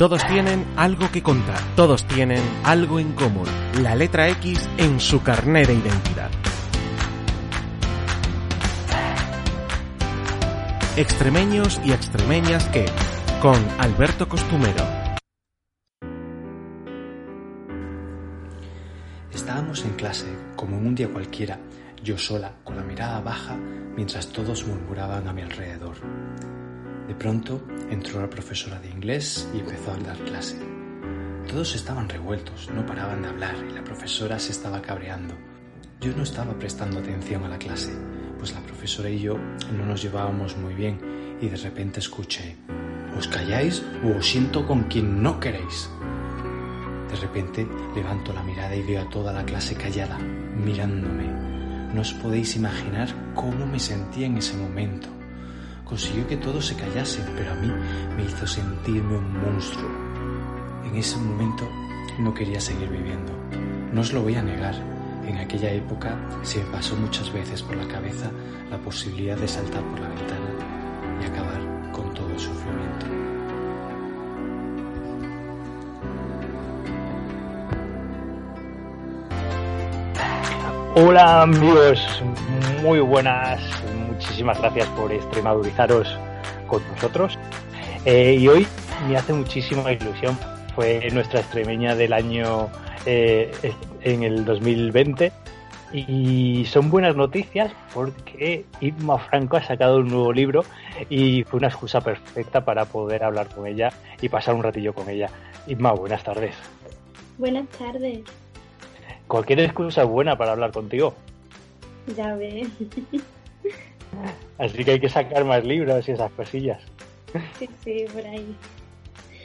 Todos tienen algo que contar, todos tienen algo en común, la letra X en su carnet de identidad. Extremeños y extremeñas que, con Alberto Costumero. Estábamos en clase, como en un día cualquiera, yo sola, con la mirada baja, mientras todos murmuraban a mi alrededor. De pronto entró la profesora de inglés y empezó a dar clase. Todos estaban revueltos, no paraban de hablar y la profesora se estaba cabreando. Yo no estaba prestando atención a la clase, pues la profesora y yo no nos llevábamos muy bien y de repente escuché, ¿os calláis o os siento con quien no queréis? De repente levanto la mirada y veo a toda la clase callada, mirándome. No os podéis imaginar cómo me sentía en ese momento. Consiguió que todos se callasen, pero a mí me hizo sentirme un monstruo. En ese momento no quería seguir viviendo. No os lo voy a negar. En aquella época se me pasó muchas veces por la cabeza la posibilidad de saltar por la ventana y acabar Hola amigos, muy buenas, muchísimas gracias por extremadurizaros con nosotros. Eh, y hoy me hace muchísima ilusión, fue nuestra extremeña del año eh, en el 2020 y son buenas noticias porque Irma Franco ha sacado un nuevo libro y fue una excusa perfecta para poder hablar con ella y pasar un ratillo con ella. Irma, buenas tardes. Buenas tardes. Cualquier excusa es buena para hablar contigo. Ya ves. Así que hay que sacar más libros y esas cosillas. Sí, sí, por ahí.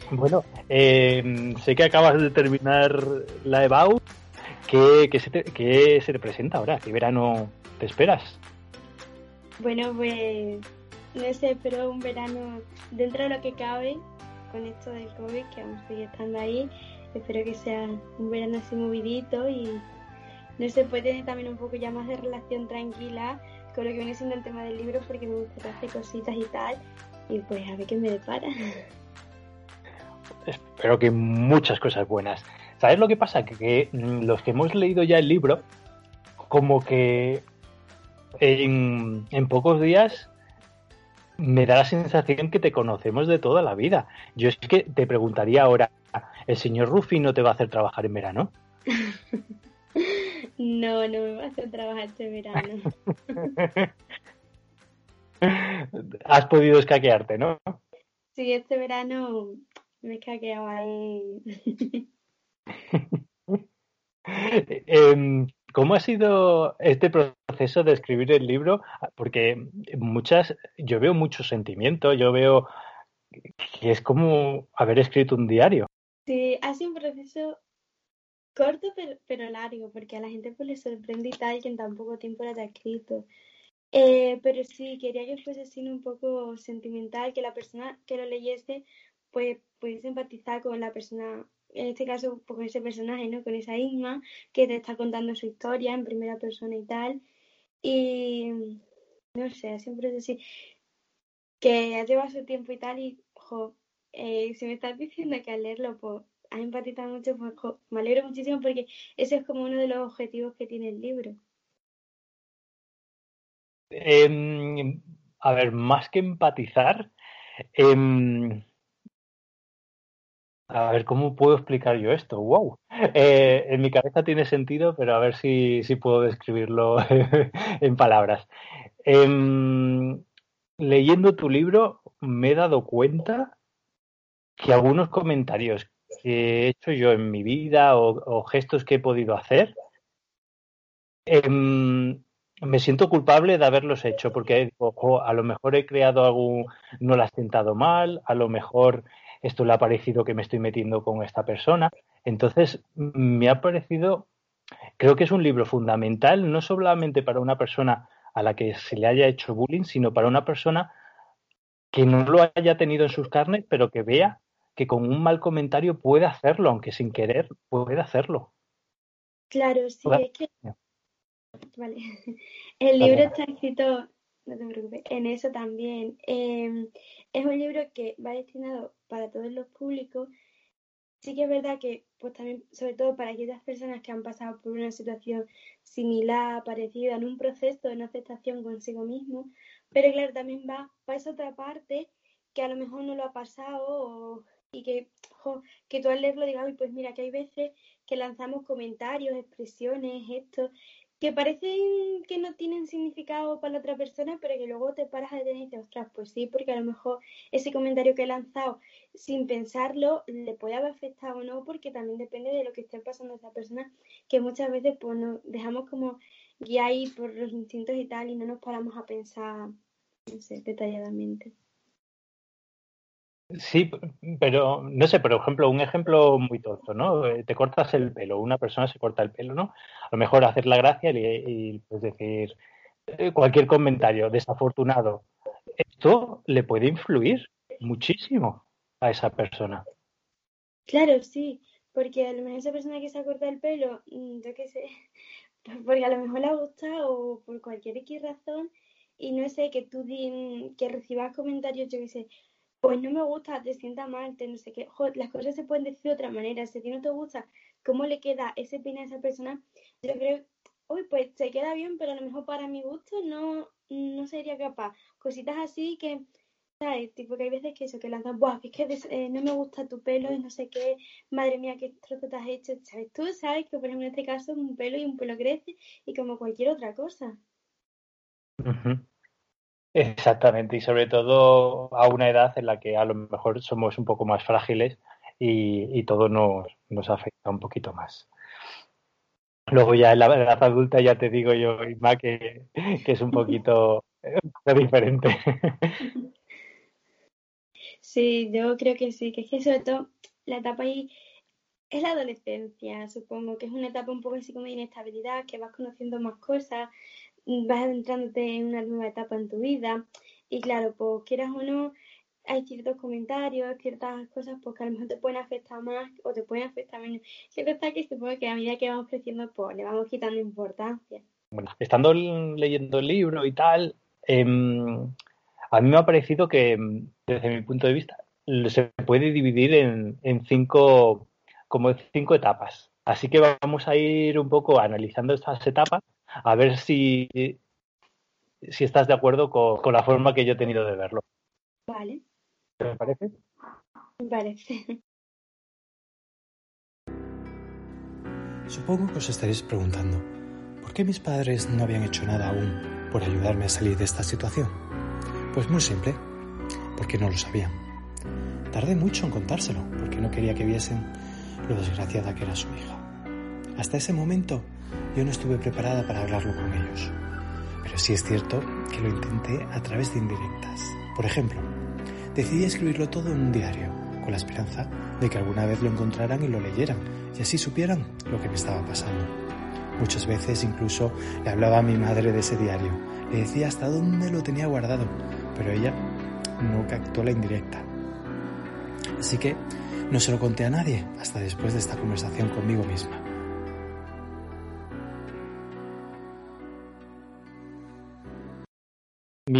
Bueno, eh, sé que acabas de terminar la EBAU. ¿Qué, qué, se te, ¿Qué se te presenta ahora? ¿Qué verano te esperas? Bueno, pues no sé, espero un verano dentro de lo que cabe con esto del COVID, que aún sigue estando ahí. Espero que sea un verano así movidito y no sé, puede tener también un poco ya más de relación tranquila con lo que viene siendo el tema del libro porque me gusta hacer cositas y tal. Y pues a ver qué me depara. Espero que muchas cosas buenas. ¿Sabes lo que pasa? Que, que los que hemos leído ya el libro, como que en pocos días me da la sensación que te conocemos de toda la vida. Yo es que te preguntaría ahora, ¿el señor Rufi no te va a hacer trabajar en verano? no, no me va a hacer trabajar este verano. Has podido escaquearte, ¿no? Sí, este verano me he escaqueado ahí. eh, ¿Cómo ha sido este proceso de escribir el libro? Porque muchas, yo veo muchos sentimientos, yo veo que es como haber escrito un diario. Sí, ha sido un proceso corto pero, pero largo, porque a la gente pues le sorprende y tal que en tan poco tiempo lo haya escrito. Eh, pero sí, quería que fuese así un poco sentimental, que la persona que lo leyese pues pudiese empatizar con la persona en este caso pues, con ese personaje, ¿no? Con esa Isma que te está contando su historia en primera persona y tal. Y no sé, siempre es así que ha llevado su tiempo y tal y, jo, eh, si me estás diciendo que al leerlo, pues has empatizado mucho, pues me alegro muchísimo porque ese es como uno de los objetivos que tiene el libro. Eh, a ver, más que empatizar, eh, a ver, ¿cómo puedo explicar yo esto? ¡Wow! Eh, en mi cabeza tiene sentido, pero a ver si, si puedo describirlo en palabras. Eh, leyendo tu libro me he dado cuenta que algunos comentarios que he hecho yo en mi vida o, gestos que he podido hacer, eh, me siento culpable de haberlos hecho, porque oh, a lo mejor he creado algún, no lo has sentado mal, a lo mejor esto le ha parecido que me estoy metiendo con esta persona. Entonces, me ha parecido, creo que es un libro fundamental, no solamente para una persona a la que se le haya hecho bullying, sino para una persona que no lo haya tenido en sus carnes, pero que vea que con un mal comentario puede hacerlo, aunque sin querer puede hacerlo. Claro, sí, es que... Vale. El libro está escrito, no te preocupes, en eso también. Em, es un libro que va destinado para todos los públicos. Sí que es verdad que, pues también, sobre todo para aquellas personas que han pasado por una situación similar, parecida, en un proceso de no aceptación consigo mismo, pero claro, también va para esa otra parte que a lo mejor no lo ha pasado y que, que tú al leerlo digas, pues mira, que hay veces que lanzamos comentarios, expresiones, esto, que parecen que no tienen significado para la otra persona, pero que luego te paras a detener y dices, ostras, pues sí, porque a lo mejor ese comentario que he lanzado sin pensarlo le puede haber afectado o no, porque también depende de lo que esté pasando a esa persona, que muchas veces pues nos dejamos como guiar por los instintos y tal y no nos paramos a pensar, detalladamente. Sí, pero no sé, por ejemplo, un ejemplo muy tonto, ¿no? Eh, te cortas el pelo, una persona se corta el pelo, ¿no? A lo mejor hacer la gracia y, pues decir eh, cualquier comentario desafortunado. Esto le puede influir muchísimo a esa persona. Claro, sí, porque a lo mejor esa persona que se ha cortado el pelo, mm, yo qué sé, porque a lo mejor le gusta o por cualquier X razón y no sé, que tú que recibas comentarios, yo qué sé, pues no me gusta, te sienta mal, te no sé qué. las cosas se pueden decir de otra manera. Si a ti no te gusta cómo le queda ese pin a esa persona, yo creo, uy, pues se queda bien, pero a lo mejor para mi gusto no, no sería capaz. Cositas así que, ¿sabes? Tipo que hay veces que eso, que lanzan, Buah, es que eh, no me gusta tu pelo y no sé qué, madre mía, qué trozo te has hecho, ¿sabes? Tú sabes que, por ejemplo, en este caso, un pelo y un pelo crece y como cualquier otra cosa. Exactamente, y sobre todo a una edad en la que a lo mejor somos un poco más frágiles y, todo nos, afecta un poquito más. Luego ya en la edad adulta ya te digo yo, Isma, que, que es un poquito diferente. Sí, yo creo que sí, que es que sobre todo la etapa ahí es la adolescencia, supongo, que es una etapa un poco así como de inestabilidad, que vas conociendo más cosas, vas adentrándote en una nueva etapa en tu vida y claro, pues quieras o no, hay ciertos comentarios, ciertas cosas pues que a lo mejor te pueden afectar más o te pueden afectar menos. Cierto está que supongo que a medida que vamos creciendo pues le vamos quitando importancia. Bueno, estando leyendo el libro y tal, em, a mí me ha parecido que desde mi punto de vista se puede dividir en, en cinco como cinco etapas. Así que vamos a ir un poco analizando estas etapas a ver si, si estás de acuerdo con, la forma que yo he tenido de verlo. Vale. ¿Te parece? Me parece. Supongo que os estaréis preguntando, ¿por qué mis padres no habían hecho nada aún por ayudarme a salir de esta situación? Pues muy simple, porque no lo sabían. Tardé mucho en contárselo, porque no quería que viesen lo desgraciada que era su hija. Hasta ese momento yo no estuve preparada para hablarlo con ellos. Pero sí es cierto que lo intenté a través de indirectas. Por ejemplo, decidí escribirlo todo en un diario, con la esperanza de que alguna vez lo encontraran y lo leyeran, y así supieran lo que me estaba pasando. Muchas veces incluso le hablaba a mi madre de ese diario, le decía hasta dónde lo tenía guardado, pero ella no captó la indirecta. Así que no se lo conté a nadie hasta después de esta conversación conmigo misma.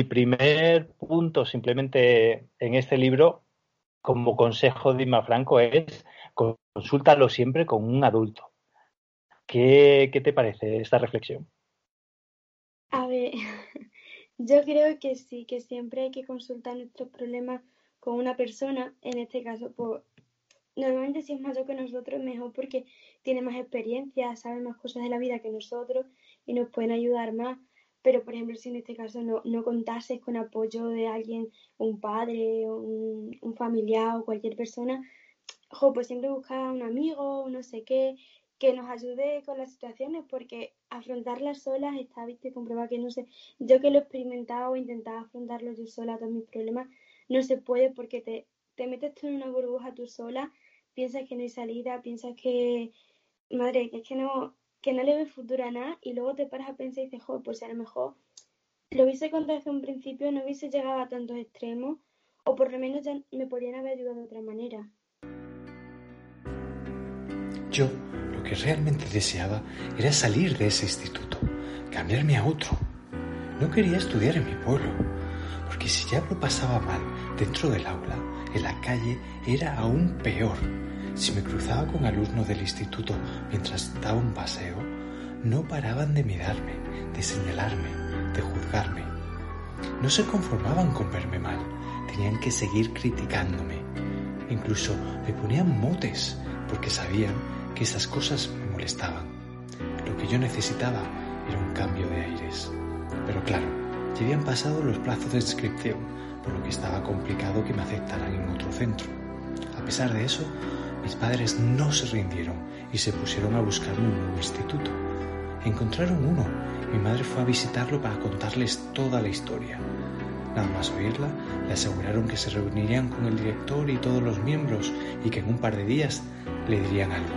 Mi primer punto simplemente en este libro, como consejo de Ima Franco, es consúltalo siempre con un adulto. ¿Qué, te parece esta reflexión? A ver, yo creo que sí, que siempre hay que consultar nuestros problemas con una persona, en este caso, pues normalmente si es mayor que nosotros, mejor porque tiene más experiencia, sabe más cosas de la vida que nosotros y nos pueden ayudar más pero por ejemplo si en este caso no, no contases con apoyo de alguien, un padre, un, familiar o cualquier persona, pues siempre buscar un amigo, no sé qué, que nos ayude con las situaciones, porque afrontarlas solas está, viste, comprueba que no sé, yo que lo he experimentado o intentado afrontarlo yo sola, todos mis problemas, no se puede porque te, te metes tú en una burbuja tú sola, piensas que no hay salida, piensas que, madre, que es que no, que no le ve futuro a nada y luego te paras a pensar y dices, joder, pues a lo mejor lo hubiese contado desde un principio, no hubiese llegado a tantos extremos o por lo menos ya me podrían haber ayudado de otra manera. Yo lo que realmente deseaba era salir de ese instituto, cambiarme a otro. No quería estudiar en mi pueblo, porque si ya lo pasaba mal dentro del aula, en la calle era aún peor. Si me cruzaba con alumnos del instituto mientras daba un paseo, no paraban de mirarme, de señalarme, de juzgarme. No se conformaban con verme mal, tenían que seguir criticándome. Incluso me ponían motes porque sabían que esas cosas me molestaban. Lo que yo necesitaba era un cambio de aires. Pero claro, ya habían pasado los plazos de inscripción, por lo que estaba complicado que me aceptaran en otro centro. A pesar de eso, mis padres no se rindieron y se pusieron a buscar un nuevo instituto. Encontraron uno. Mi madre fue a visitarlo para contarles toda la historia. Nada más oírla, le aseguraron que se reunirían con el director y todos los miembros y que en un par de días le dirían algo.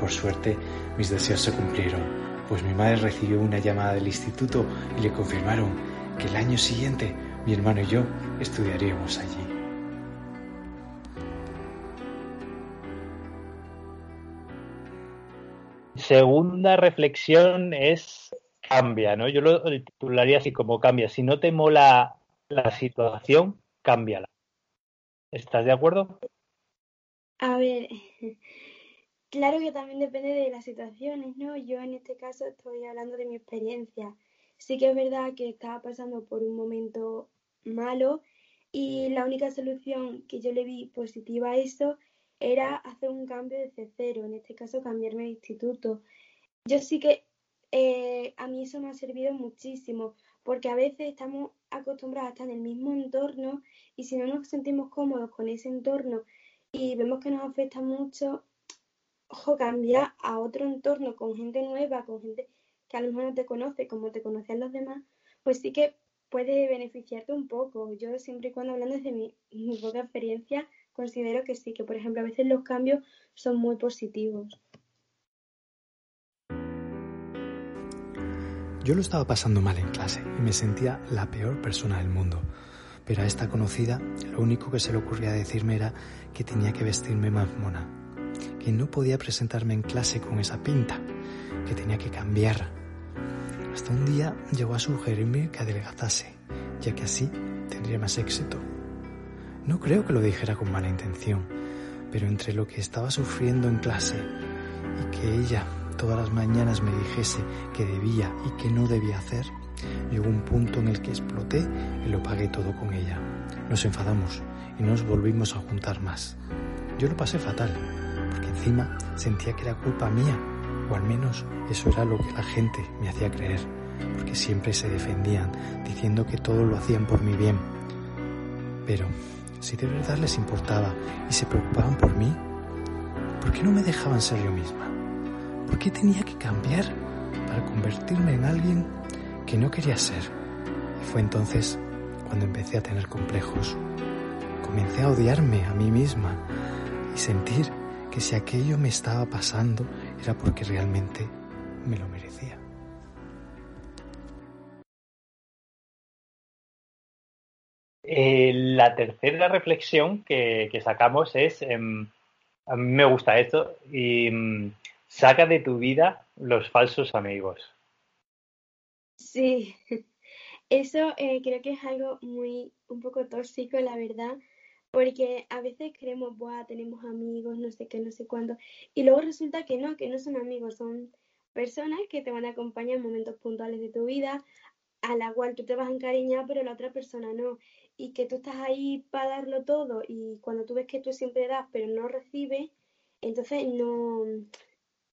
Por suerte, mis deseos se cumplieron, pues mi madre recibió una llamada del instituto y le confirmaron que el año siguiente mi hermano y yo estudiaríamos allí. Segunda reflexión es cambia, ¿no? Yo lo titularía así como cambia. Si no te mola la situación, cámbiala. ¿Estás de acuerdo? A ver, claro que también depende de las situaciones, ¿no? Yo en este caso estoy hablando de mi experiencia. Sí que es verdad que estaba pasando por un momento malo y la única solución que yo le vi positiva a eso era hacer un cambio desde cero, en este caso cambiarme de instituto. Yo sí que eh, a mí eso me ha servido muchísimo, porque a veces estamos acostumbrados a estar en el mismo entorno y si no nos sentimos cómodos con ese entorno y vemos que nos afecta mucho, ojo, cambiar a otro entorno con gente nueva, con gente que a lo mejor no te conoce como te conocen los demás, pues sí que puede beneficiarte un poco. Yo siempre y cuando hablando desde mi, mi poca experiencia, considero que sí, que por ejemplo a veces los cambios son muy positivos. Yo lo estaba pasando mal en clase y me sentía la peor persona del mundo. Pero a esta conocida lo único que se le ocurría decirme era que tenía que vestirme más mona, que no podía presentarme en clase con esa pinta, que tenía que cambiar. Hasta un día llegó a sugerirme que adelgazase, ya que así tendría más éxito. No creo que lo dijera con mala intención, pero entre lo que estaba sufriendo en clase y que ella todas las mañanas me dijese que debía y que no debía hacer, llegó un punto en el que exploté y lo pagué todo con ella. Nos enfadamos y nos volvimos a juntar más. Yo lo pasé fatal, porque encima sentía que era culpa mía, o al menos eso era lo que la gente me hacía creer, porque siempre se defendían, diciendo que todo lo hacían por mi bien. Pero si de verdad les importaba y se preocupaban por mí, ¿por qué no me dejaban ser yo misma? ¿Por qué tenía que cambiar para convertirme en alguien que no quería ser? Y fue entonces cuando empecé a tener complejos. Comencé a odiarme a mí misma y sentir que si aquello me estaba pasando era porque realmente me lo merecía. Eh, la tercera reflexión que, sacamos es, eh, a mí me gusta esto, y mm, saca de tu vida los falsos amigos. Sí, eso eh, creo que es algo muy, un poco tóxico, la verdad, porque a veces creemos, Buah, tenemos amigos, no sé qué, no sé cuándo, y luego resulta que no, que no son amigos, son personas que te van a acompañar en momentos puntuales de tu vida, a la cual tú te vas a encariñar, pero la otra persona no y que tú estás ahí para darlo todo y cuando tú ves que tú siempre das pero no recibes, entonces no,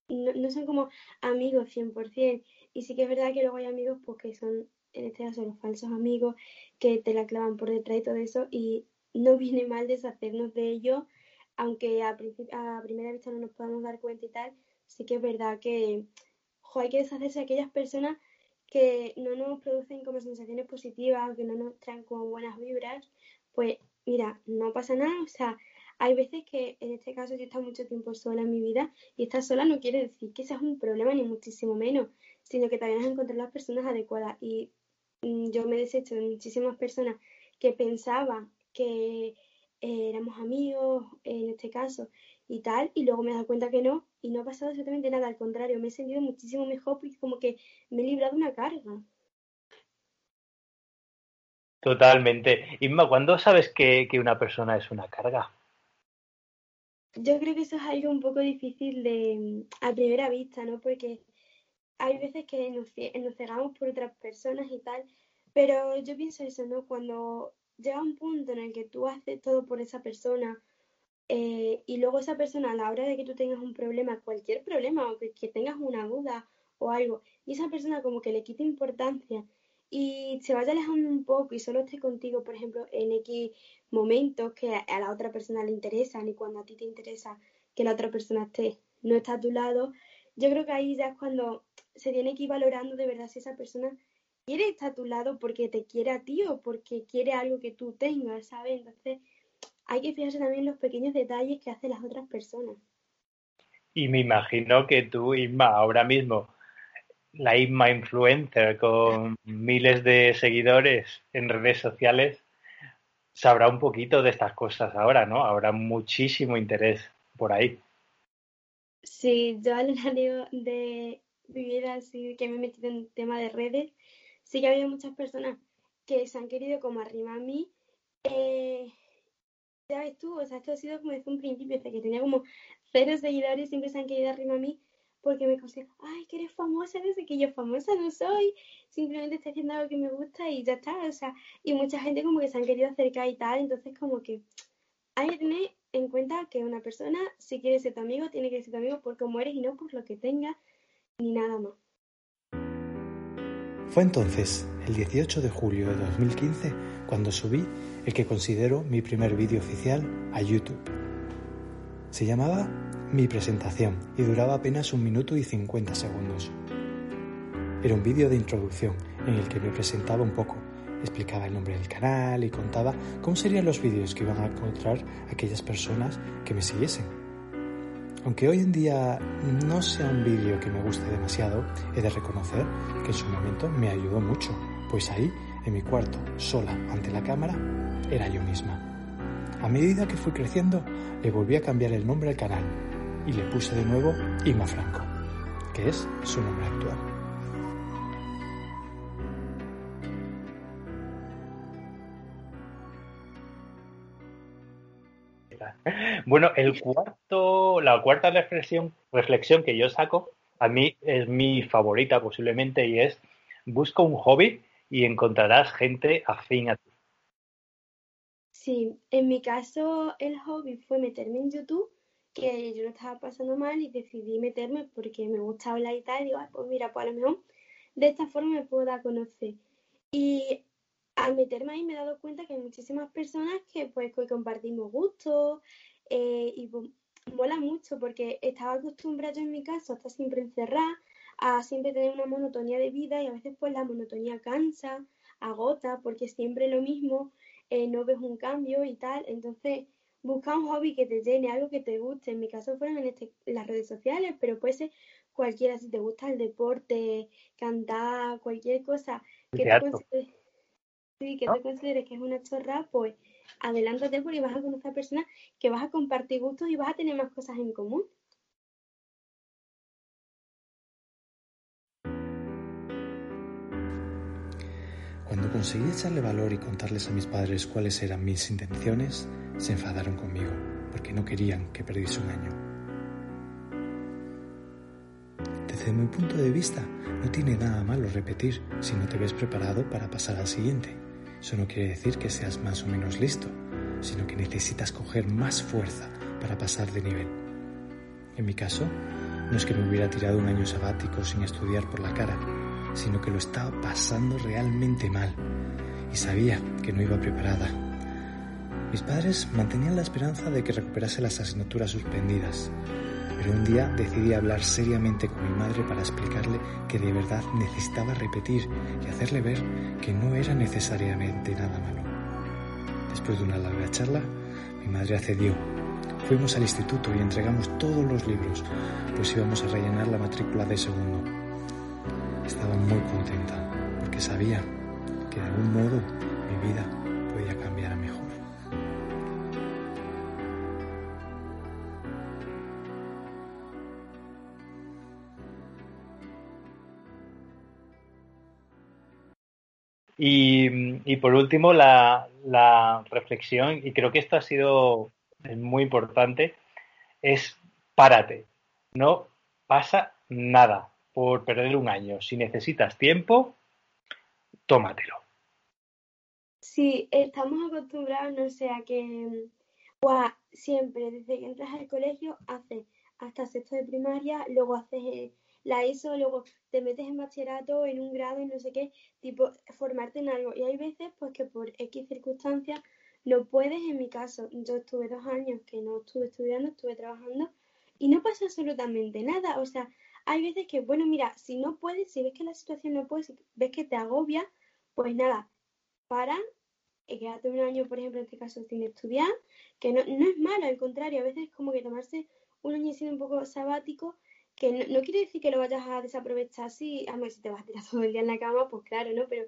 no, son como amigos 100%. Y sí que es verdad que luego hay amigos pues que son, en este caso, los falsos amigos que te la clavan por detrás y todo eso y no viene mal deshacernos de ellos, aunque a, a primera vista no nos podamos dar cuenta y tal, sí que es verdad que hay que deshacerse de aquellas personas que no nos producen como sensaciones positivas, que no nos traen como buenas vibras, pues mira, no pasa nada, o sea, hay veces que en este caso yo he estado mucho tiempo sola en mi vida y estar sola no quiere decir que seas un problema ni muchísimo menos, sino que también has encontrar las personas adecuadas. Y mm, yo me he deshecho de muchísimas personas que pensaba que eh, éramos amigos en este caso y tal, y luego me he dado cuenta que no, y no ha pasado absolutamente nada, al contrario, me he sentido muchísimo mejor porque como que me he librado una carga. Totalmente. Inma, ¿cuándo sabes que, que una persona es una carga? Yo creo que eso es algo un poco difícil de a primera vista, ¿no? Porque hay veces que nos, nos cegamos por otras personas y tal, pero yo pienso eso, ¿no? Cuando llega un punto en el que tú haces todo por esa persona eh, y luego esa persona a la hora de que tú tengas un problema, cualquier problema o que, tengas una duda o algo, y esa persona como que le quita importancia y se vaya alejando un poco y solo esté contigo, por ejemplo, en X momentos que a la otra persona le interesan y cuando a ti te interesa que la otra persona esté, no está a tu lado, yo creo que ahí ya es cuando se tiene que ir valorando de verdad si esa persona quiere estar a tu lado porque te quiere a ti o porque quiere algo que tú tengas, ¿sabes? Entonces hay que fijarse también en los pequeños detalles que hacen las otras personas. Y me imagino que tú, Isma, ahora mismo, la Isma influencer con miles de seguidores en redes sociales, sabrá un poquito de estas cosas ahora, ¿no? Habrá muchísimo interés por ahí. Sí, yo al largo de mi vida, así que me he metido en tema de redes, sí que ha habido muchas personas que se han querido como arrimar a mí. Eh, ya ves tú, o sea, esto ha sido como desde un principio, desde que tenía como cero seguidores, siempre se han querido arrimar a mí porque me consideran, ay, que eres famosa, desde que yo famosa no soy, simplemente estoy haciendo algo que me gusta y ya está, o sea, y mucha gente como que se han querido acercar y tal, entonces como que hay que tener en cuenta que una persona, si quiere ser tu amigo, tiene que ser tu amigo por cómo eres y no por lo que tenga, ni nada más. Fue entonces, el 18 de julio de 2015, cuando subí el que considero mi primer vídeo oficial a YouTube. Se llamaba Mi presentación y duraba apenas un minuto y 50 segundos. Era un vídeo de introducción en el que me presentaba un poco, explicaba el nombre del canal y contaba cómo serían los vídeos que iban a encontrar aquellas personas que me siguiesen. Aunque hoy en día no sea un vídeo que me guste demasiado, he de reconocer que en su momento me ayudó mucho, pues ahí, en mi cuarto, sola ante la cámara, era yo misma. A medida que fui creciendo, le volví a cambiar el nombre al canal y le puse de nuevo Ima Franco, que es su nombre actual. Bueno, el cuarto, la cuarta reflexión, reflexión que yo saco, a mí es mi favorita posiblemente y es busca un hobby y encontrarás gente afín a ti. Sí, en mi caso el hobby fue meterme en YouTube, que yo lo estaba pasando mal y decidí meterme porque me gusta hablar y tal, y digo, pues mira, pues a lo mejor de esta forma me puedo dar a conocer. Y al meterme ahí me he dado cuenta que hay muchísimas personas que pues que compartimos gustos eh, y pues, mola mucho porque estaba acostumbrada yo en mi caso a estar siempre encerrada, a siempre tener una monotonía de vida y a veces pues la monotonía cansa, agota porque siempre lo mismo, eh, no ves un cambio y tal, entonces busca un hobby que te llene, algo que te guste, en mi caso fueron en, este, las redes sociales, pero puede ser cualquiera, si te gusta el deporte, cantar, cualquier cosa que te sí, que tú consideres que es una chorra, pues adelántate porque vas a conocer a personas que vas a compartir gustos y vas a tener más cosas en común. Cuando conseguí echarle valor y contarles a mis padres cuáles eran mis intenciones, se enfadaron conmigo, porque no querían que perdiese un año. Desde mi punto de vista, no tiene nada malo repetir si no te ves preparado para pasar al siguiente. Eso no quiere decir que seas más o menos listo, sino que necesitas coger más fuerza para pasar de nivel. En mi caso, no es que me hubiera tirado un año sabático sin estudiar por la cara, sino que lo estaba pasando realmente mal y sabía que no iba preparada. Mis padres mantenían la esperanza de que recuperase las asignaturas suspendidas, pero un día decidí hablar seriamente con mi madre para explicarle que de verdad necesitaba repetir y hacerle ver que no era necesariamente nada malo. Después de una larga charla, mi madre accedió. Fuimos al instituto y entregamos todos los libros, pues íbamos a rellenar la matrícula de segundo. Estaba muy contenta, porque sabía que de algún modo mi vida podía cambiar Y, por último, la, reflexión, y creo que esto ha sido muy importante, es párate. No pasa nada por perder un año. Si necesitas tiempo, tómatelo. Sí, estamos acostumbrados, no sé, a que siempre, desde que entras al colegio, haces hasta sexto de primaria, luego haces eh, la ESO, luego te metes en bachillerato, en un grado y no sé qué, tipo, formarte en algo. Y hay veces, pues, que por X circunstancias no puedes, en mi caso, yo estuve dos años que no estuve estudiando, estuve trabajando y no pasa absolutamente nada. O sea, hay veces que, bueno, mira, si no puedes, si ves que la situación no puedes, si ves que te agobia, pues nada, para, y quédate un año, por ejemplo, en este caso, sin estudiar, que no, no es malo, al contrario, a veces es como que tomarse un año siendo un poco sabático que no, quiere decir que lo vayas a desaprovechar así, a si te vas a tirar todo el día en la cama, pues claro, ¿no? Pero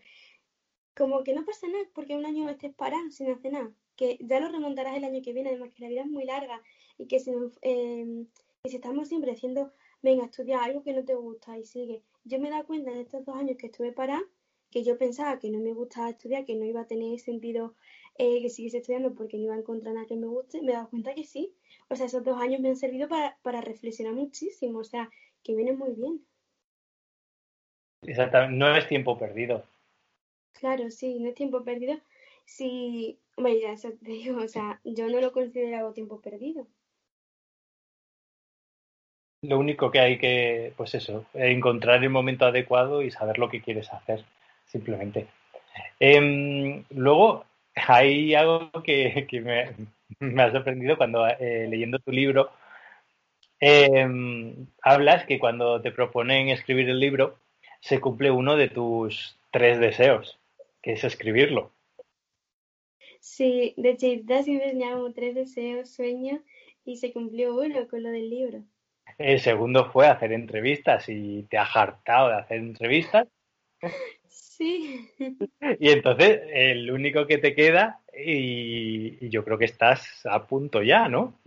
como que no pasa nada porque un año estés parado sin hacer nada, que ya lo remontarás el año que viene, además que la vida es muy larga y que si, em, si estamos siempre diciendo, venga, estudia algo que no te gusta y sigue. Yo me he dado cuenta en estos dos años que estuve parada que yo pensaba que no me gustaba estudiar, que no iba a tener sentido eh, que siguiese estudiando porque no iba a encontrar nada que me guste, me he dado cuenta que sí, o sea, esos dos años me han servido para, reflexionar muchísimo, o sea, que viene muy bien. Exactamente, no es tiempo perdido. Claro, sí, no es tiempo perdido. Sí, hombre, ya eso te digo, o sea, yo no lo considero tiempo perdido. Lo único que hay que, pues eso, encontrar el momento adecuado y saber lo que quieres hacer, simplemente. Em, luego, hay algo que, que me, me ha sorprendido cuando eh, leyendo tu libro em, hablas que cuando te proponen escribir el libro se cumple uno de tus tres deseos, que es escribirlo. Sí, de chiquita siempre como tres deseos, sueños y se cumplió uno con lo del libro. El segundo fue hacer entrevistas y te has hartado de hacer entrevistas. Sí. Y entonces el único que te queda y, yo creo que estás a punto ya, ¿no?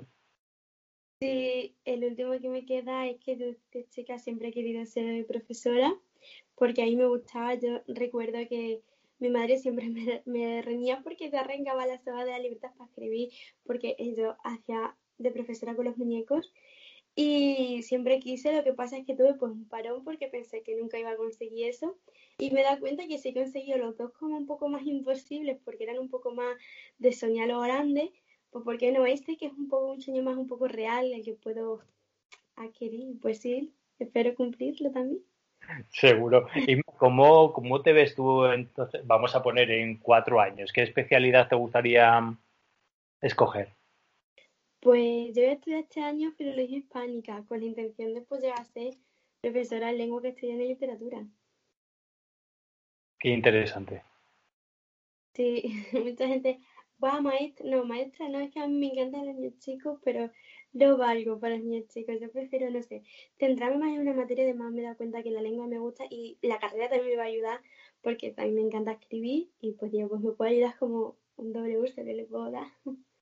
Sí, el último que me queda es que desde chica siempre he querido ser profesora porque a mí me gustaba, yo recuerdo que mi madre siempre me, me reñía porque se arrancaba la soga de la libertad para escribir porque yo hacía de profesora con los muñecos y siempre quise, lo que pasa es que tuve pues un parón porque pensé que nunca iba a conseguir eso y me da cuenta que sí he conseguido los dos como un poco más imposibles porque eran un poco más de soñar lo grande, pues ¿por qué no este que es un poco un sueño más un poco real, el que puedo adquirir? Pues sí, espero cumplirlo también. Seguro. ¿Y cómo, cómo te ves tú entonces? Vamos a poner en cuatro años. ¿Qué especialidad te gustaría escoger? Pues yo estudiar este año filología hispánica con la intención de pues, llegar a ser profesora en lengua castellana y literatura. Qué interesante. Sí, mucha gente, va maestra, no, maestra, no es que a mí me encantan los niños chicos, pero no valgo para los niños chicos. Yo prefiero, no sé, centrarme más en una materia, además me da cuenta que la lengua me gusta y la carrera también me va a ayudar porque también me encanta escribir y pues digo, pues me puede ayudar como un doble uso que le puedo dar.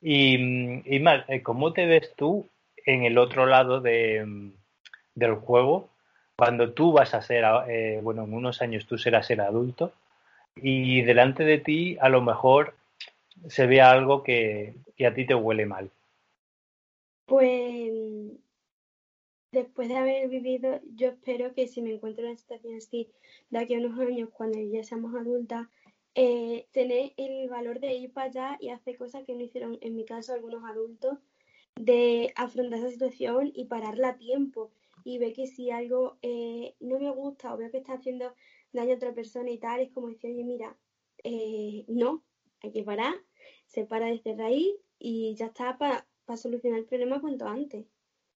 Y, y eh, ¿cómo te ves tú en el otro lado de, del juego cuando tú vas a ser, eh, bueno, en unos años tú serás el adulto y delante de ti a lo mejor se ve algo que, que a ti te huele mal? Pues después de haber vivido, yo espero que si me encuentro en una situación así de aquí a unos años, cuando ya seamos adultas, eh, tener el valor de ir para allá y hacer cosas que no hicieron, en mi caso, algunos adultos, de afrontar esa situación y pararla a tiempo y ver que si algo eh, no me gusta o veo que está haciendo daño a otra persona y tal, es como decir, oye, mira, eh, no, hay que parar, se para desde raíz y ya está para solucionar el problema cuanto antes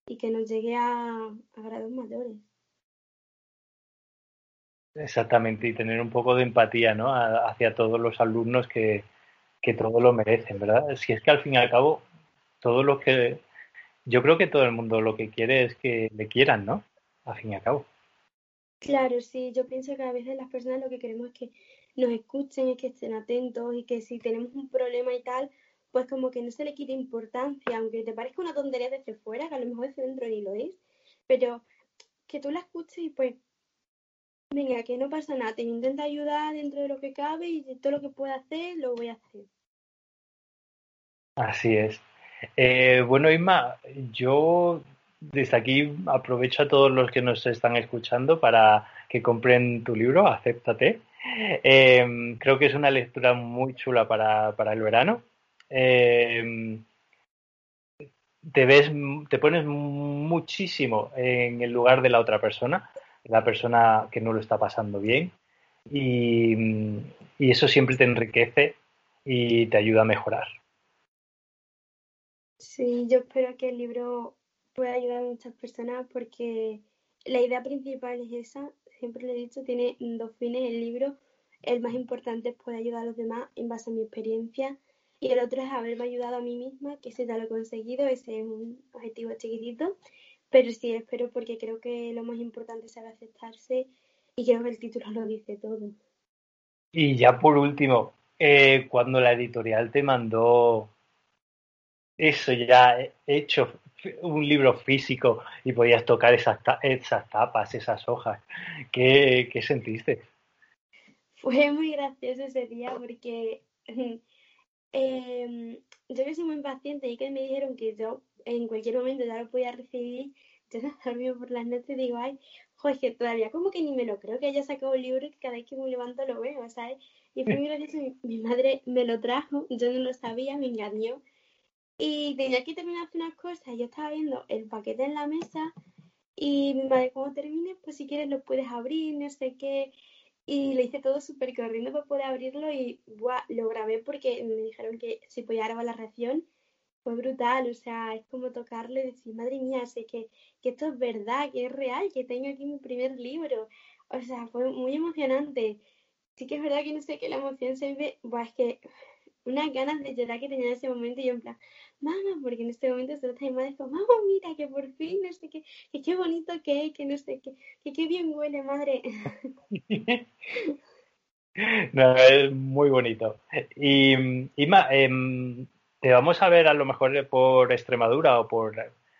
y que nos llegue a grados mayores. Exactamente, y tener un poco de empatía ¿no? hacia todos los alumnos que, que todo lo merecen, ¿verdad? Si es que al fin y al cabo, todo lo que. Yo creo que todo el mundo lo que quiere es que le quieran, ¿no? Al fin y al cabo. Claro, sí, yo pienso que a veces las personas lo que queremos es que nos escuchen, es que estén atentos y que si tenemos un problema y tal, pues como que no se le quite importancia, aunque te parezca una tontería desde fuera, que a lo mejor desde dentro ni lo es, pero que tú la escuches y pues, venga, que no pasa nada, te intenta ayudar dentro de lo que cabe y todo lo que pueda hacer, lo voy a hacer. Así es. Eh, bueno, Isma, yo desde aquí aprovecho a todos los que nos están escuchando para que compren tu libro, Acéptate. Em, creo que es una lectura muy chula para, el verano. Em, te ves, te pones muchísimo en el lugar de la otra persona, la persona que no lo está pasando bien, y eso siempre te enriquece y te ayuda a mejorar. Sí, yo espero que el libro pueda ayudar a muchas personas porque la idea principal es esa, siempre lo he dicho, tiene dos fines el libro. El más importante es poder ayudar a los demás en base a mi experiencia y el otro es haberme ayudado a mí misma, que ese ya lo he conseguido, ese es un objetivo chiquitito, pero sí espero porque creo que lo más importante es aceptarse y creo que el título lo dice todo. Y ya por último, eh, cuando la editorial te mandó eso ya hecho un libro físico y podías tocar esas, esas tapas, esas hojas. ¿Qué, ¿Qué, sentiste? Fue muy gracioso ese día porque eh, yo que soy muy impaciente y que me dijeron que yo en cualquier momento ya lo podía recibir, yo no dormido por las noches digo, ay, joder, que todavía como que ni me lo creo que haya sacado un libro y que cada vez que me levanto lo veo, ¿sabes? Y fue muy gracioso, mi, mi madre me lo trajo, yo no lo sabía, me engañó y tenía que terminar unas cosas. Yo estaba viendo el paquete en la mesa y mi madre, cuando termine, pues si quieres lo puedes abrir, no sé qué. Y le hice todo súper corriendo para poder abrirlo y buah, lo grabé porque me dijeron que si podía grabar la reacción. Fue brutal, o sea, es como tocarlo y decir, madre mía, sé que, que esto es verdad, que es real, que tengo aquí mi primer libro. O sea, fue muy emocionante. Sí que es verdad que no sé qué la emoción se ve, buah, es que unas ganas de llorar que tenía en ese momento y yo en plan, mamá, porque en este momento solo está mi madre como, mamá, mira, que por fin, no sé qué, que qué bonito que es, que no sé qué, que qué bien huele, madre. no, es muy bonito. Y, Ima, em, ¿te vamos a ver a lo mejor por Extremadura o por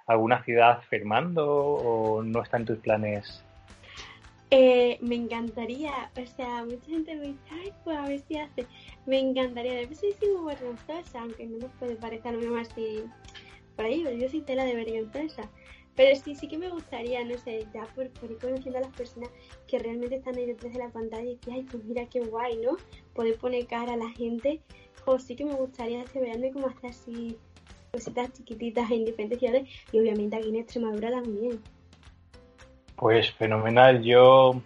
alguna ciudad firmando o no está en tus planes? Eh, me encantaría, o sea, mucha gente me dice, ay, pues a ver si hace. Me encantaría, de vez soy muy vergonzosa, aunque no nos puede parecer más así por ahí, pero yo soy tela de vergonzosa. Pero sí, sí que me gustaría, no sé, ya por, por ir conociendo a las personas que realmente están ahí detrás de la pantalla y decir, ay, pues mira qué guay, ¿no? Poder poner cara a la gente. O sí que me gustaría este verano como hacer así cositas chiquititas en diferentes ciudades y obviamente aquí en Extremadura también. Pues fenomenal. Yo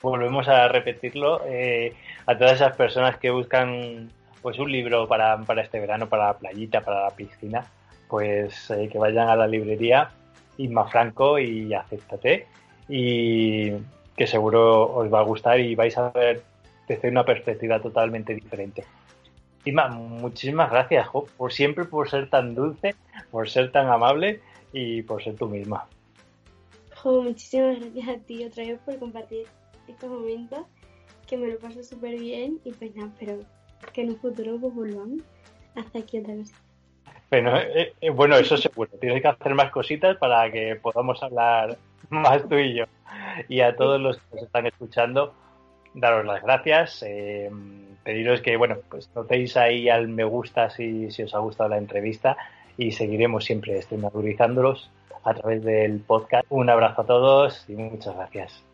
volvemos a repetirlo eh, a todas esas personas que buscan pues un libro para, para, este verano, para la playita, para la piscina, pues eh, que vayan a la librería Inma Franco y acéptate y que seguro os va a gustar y vais a ver desde una perspectiva totalmente diferente. Inma, muchísimas gracias por siempre por ser tan dulce, por ser tan amable y por ser tú misma muchísimas gracias a ti otra vez por compartir estos momentos, que me lo paso súper bien y pues nada, espero que en un futuro pues volvamos hasta aquí otra vez. Bueno, eh, eh, bueno, eso seguro. Tienes que hacer más cositas para que podamos hablar más tú y yo. Y a todos los que nos están escuchando, daros las gracias. Eh, pediros que, bueno, pues notéis ahí al me gusta si, si os ha gustado la entrevista y seguiremos siempre streamurizándolos a través del podcast. Un abrazo a todos y muchas gracias.